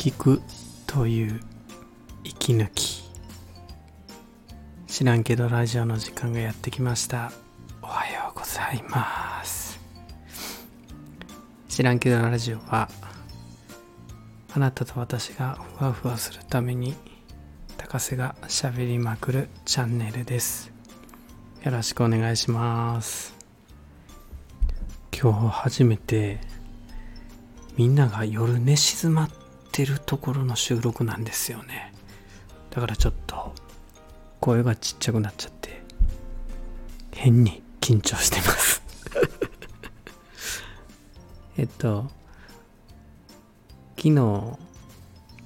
聞くという息抜き。知らんけどラジオの時間がやってきました。おはようございます。知らんけどラジオはあなたと私がふわふわするために高瀬がしゃべりまくるチャンネルです。よろしくお願いします。今日初めてみんなが夜寝静まってるところの収録なんですよね。だからちょっと声がちっちゃくなっちゃって変に緊張してます。えっと昨日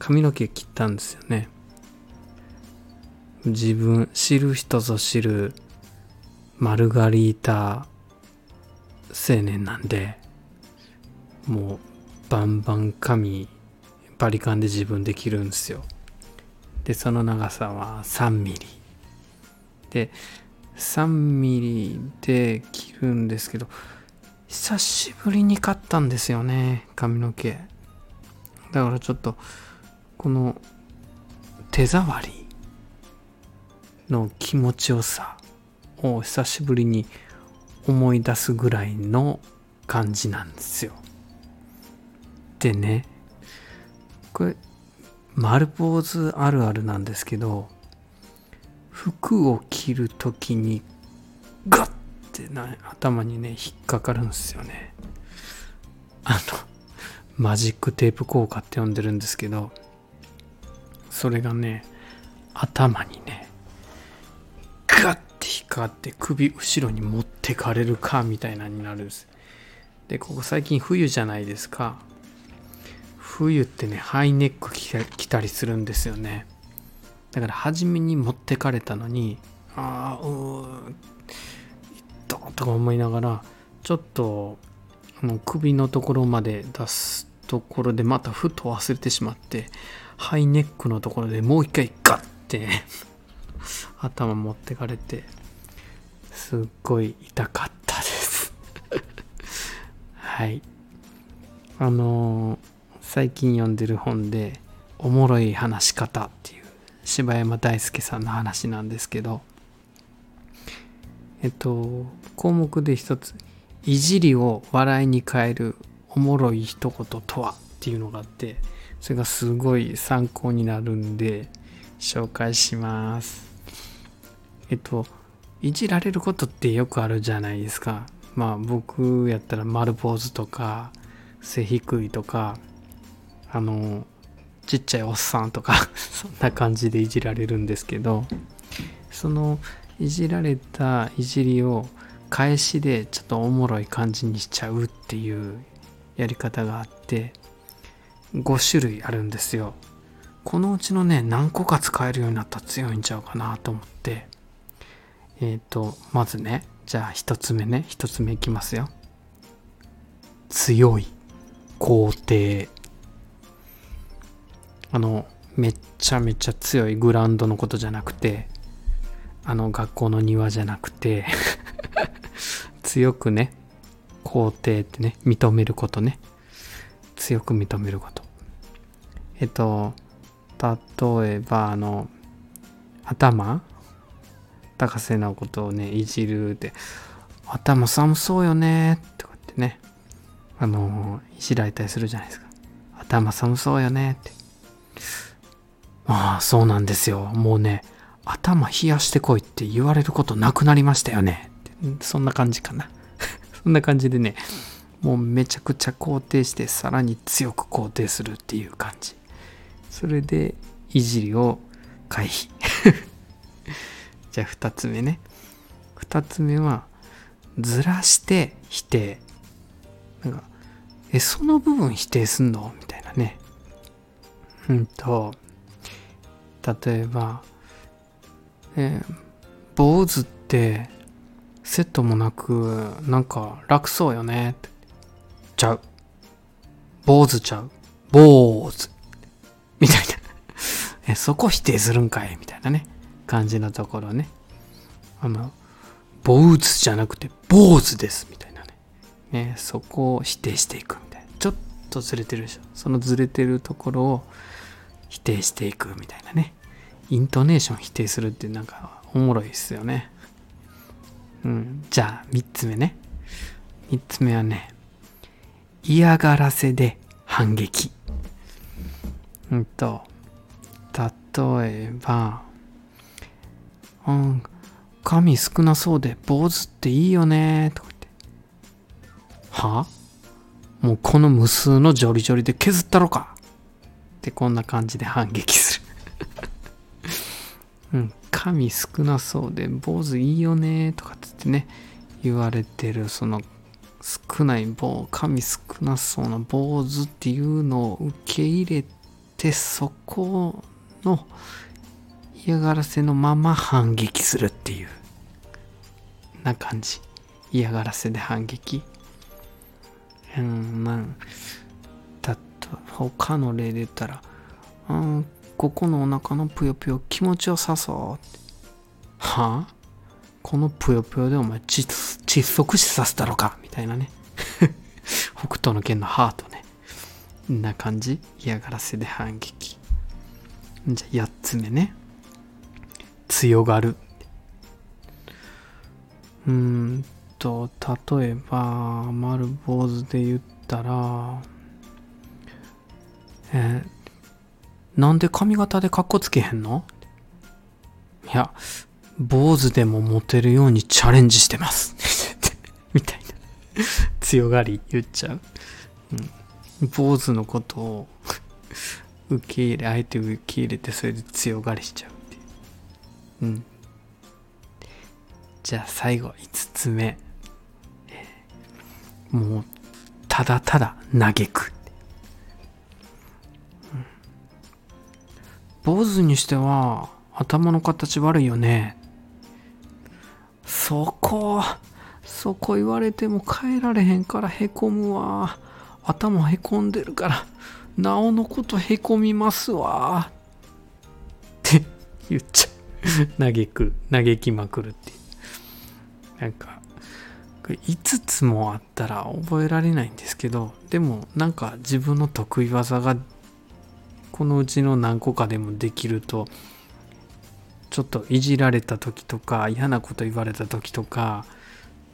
髪の毛切ったんですよね。自分知る人ぞ知るマルガリータ青年なんでもうバンバン髪バリカンで自分で切るんですよ。でその長さは3ミリ。で3ミリで切るんですけど久しぶりに買ったんですよね髪の毛。だからちょっとこの手触りの気持ちよさを久しぶりに思い出すぐらいの感じなんですよ。でねこれ丸坊主あるあるなんですけど服を着る時にガッてな頭にね引っかかるんですよね。あのマジックテープ効果って呼んでるんですけどそれがね頭にねガッて引っかかって首後ろに持ってかれるかみたいなになるんです。でここ最近冬じゃないですか。冬ってねハイネック着たりするんですよね。だから初めに持ってかれたのにああうーったとか思いながらちょっとあの首のところまで出すところでまたふと忘れてしまってハイネックのところでもう一回ガッて 頭持ってかれてすっごい痛かったです。はい。あのー、最近読んでる本で「おもろい話し方」っていう柴山大輔さんの話なんですけどえっと項目で一つ「いじりを笑いに変えるおもろい一言とは?」っていうのがあってそれがすごい参考になるんで紹介しますえっといじられることってよくあるじゃないですかまあ僕やったら丸坊主とか背低いとかあのちっちゃいおっさんとか そんな感じでいじられるんですけどそのいじられたいじりを返しでちょっとおもろい感じにしちゃうっていうやり方があって5種類あるんですよ。このうちのね何個か使えるようになったら強いんちゃうかなと思ってえっ、ー、とまずねじゃあ1つ目ね1つ目いきますよ。強い肯定。あのめっちゃめちゃ強いグラウンドのことじゃなくてあの学校の庭じゃなくて 強くね肯定ってね認めることね。強く認めること。えっと例えばあの頭？高瀬のことをねいじるって頭寒そうよねとかってねあのいじられたりするじゃないですか。頭寒そうよねって。ああそうなんですよ。もうね頭冷やしてこいって言われることなくなりましたよね。そんな感じかな。そんな感じでねもうめちゃくちゃ肯定してさらに強く肯定するっていう感じ。それでいじりを回避。じゃあ2つ目ね。2つ目はずらして否定。なんかえその部分否定すんの？みたいなね。うんと例えばえー、坊主ってセットもなくなんか楽そうよね。ってちゃう。坊主ちゃう。坊主。みたいな。えそこ否定するんかい。みたいなね。感じのところね。あの坊主じゃなくて坊主です。みたいなね。ねそこを否定していくみたいな。とずれてるでしょ。そのずれてるところを否定していくみたいなね。イントネーション否定するってなんかおもろいですよね。うん。じゃあ3つ目ね。3つ目はね嫌がらせで反撃。うんと例えばうん髪少なそうで坊主っていいよねとか言って。は？あもうこの無数のジョリジョリで削ったろか。ってこんな感じで反撃する。うん髪少なそうで坊主いいよねとかってってね言われてるその少ない棒髪少なそうな坊主っていうのを受け入れてそこの嫌がらせのまま反撃するっていう。な感じ。嫌がらせで反撃。うんまあだと他の例で言ったらうんここのお腹のぷよぷよ気持ちよさそうは？あこのぷよぷよでお前窒息死させたろか？みたいなね。北斗の剣のハートね。んな感じ？嫌がらせで反撃。じゃあ8つ目ね。強がる。うんと例えば丸坊主で言ったらえーなんで髪型でカッコつけへんの？いや坊主でもモテるようにチャレンジしてます。みたいな。強がり言っちゃう、うん、坊主のことを受け入れ相手を受け入れてそれで強がりしちゃうっていう。うん。じゃあ最後5つ目、もうただただ嘆く、うん。坊主にしては頭の形悪いよね。そこそこ言われても変えられへんからへこむわ。頭へこんでるからなおのことへこみますわ。って言っちゃう。嘆く嘆きまくるってなんか5つもあったら覚えられないんですけどでもなんか自分の得意技がこのうちの何個かでもできるとちょっといじられた時とか嫌なこと言われた時とか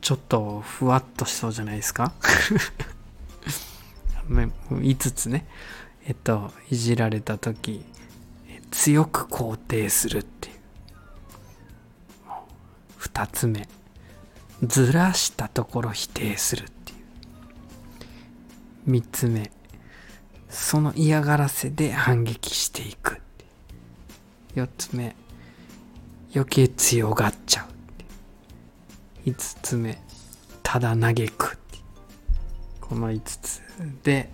ちょっとふわっとしそうじゃないですか？5つね。えっといじられた時強く肯定するっていう。2つ目。ずらしたところ否定するっていう。3つ目。その嫌がらせで反撃していく。4つ目。余計強がっちゃう5つ目。ただ嘆くこの5つで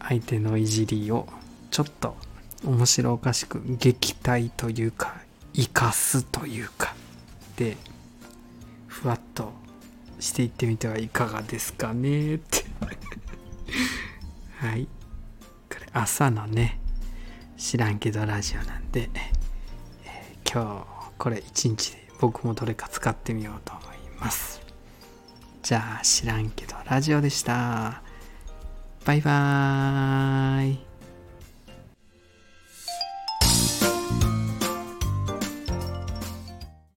相手のいじりをちょっと面白おかしく撃退というか生かすというか。でふわっとしていってみてはいかがですかねって。はい。これ朝のね知らんけどラジオなんで、えー今日これ一日で僕もどれか使ってみようと思います。じゃあ知らんけどラジオでした。バイバーイ。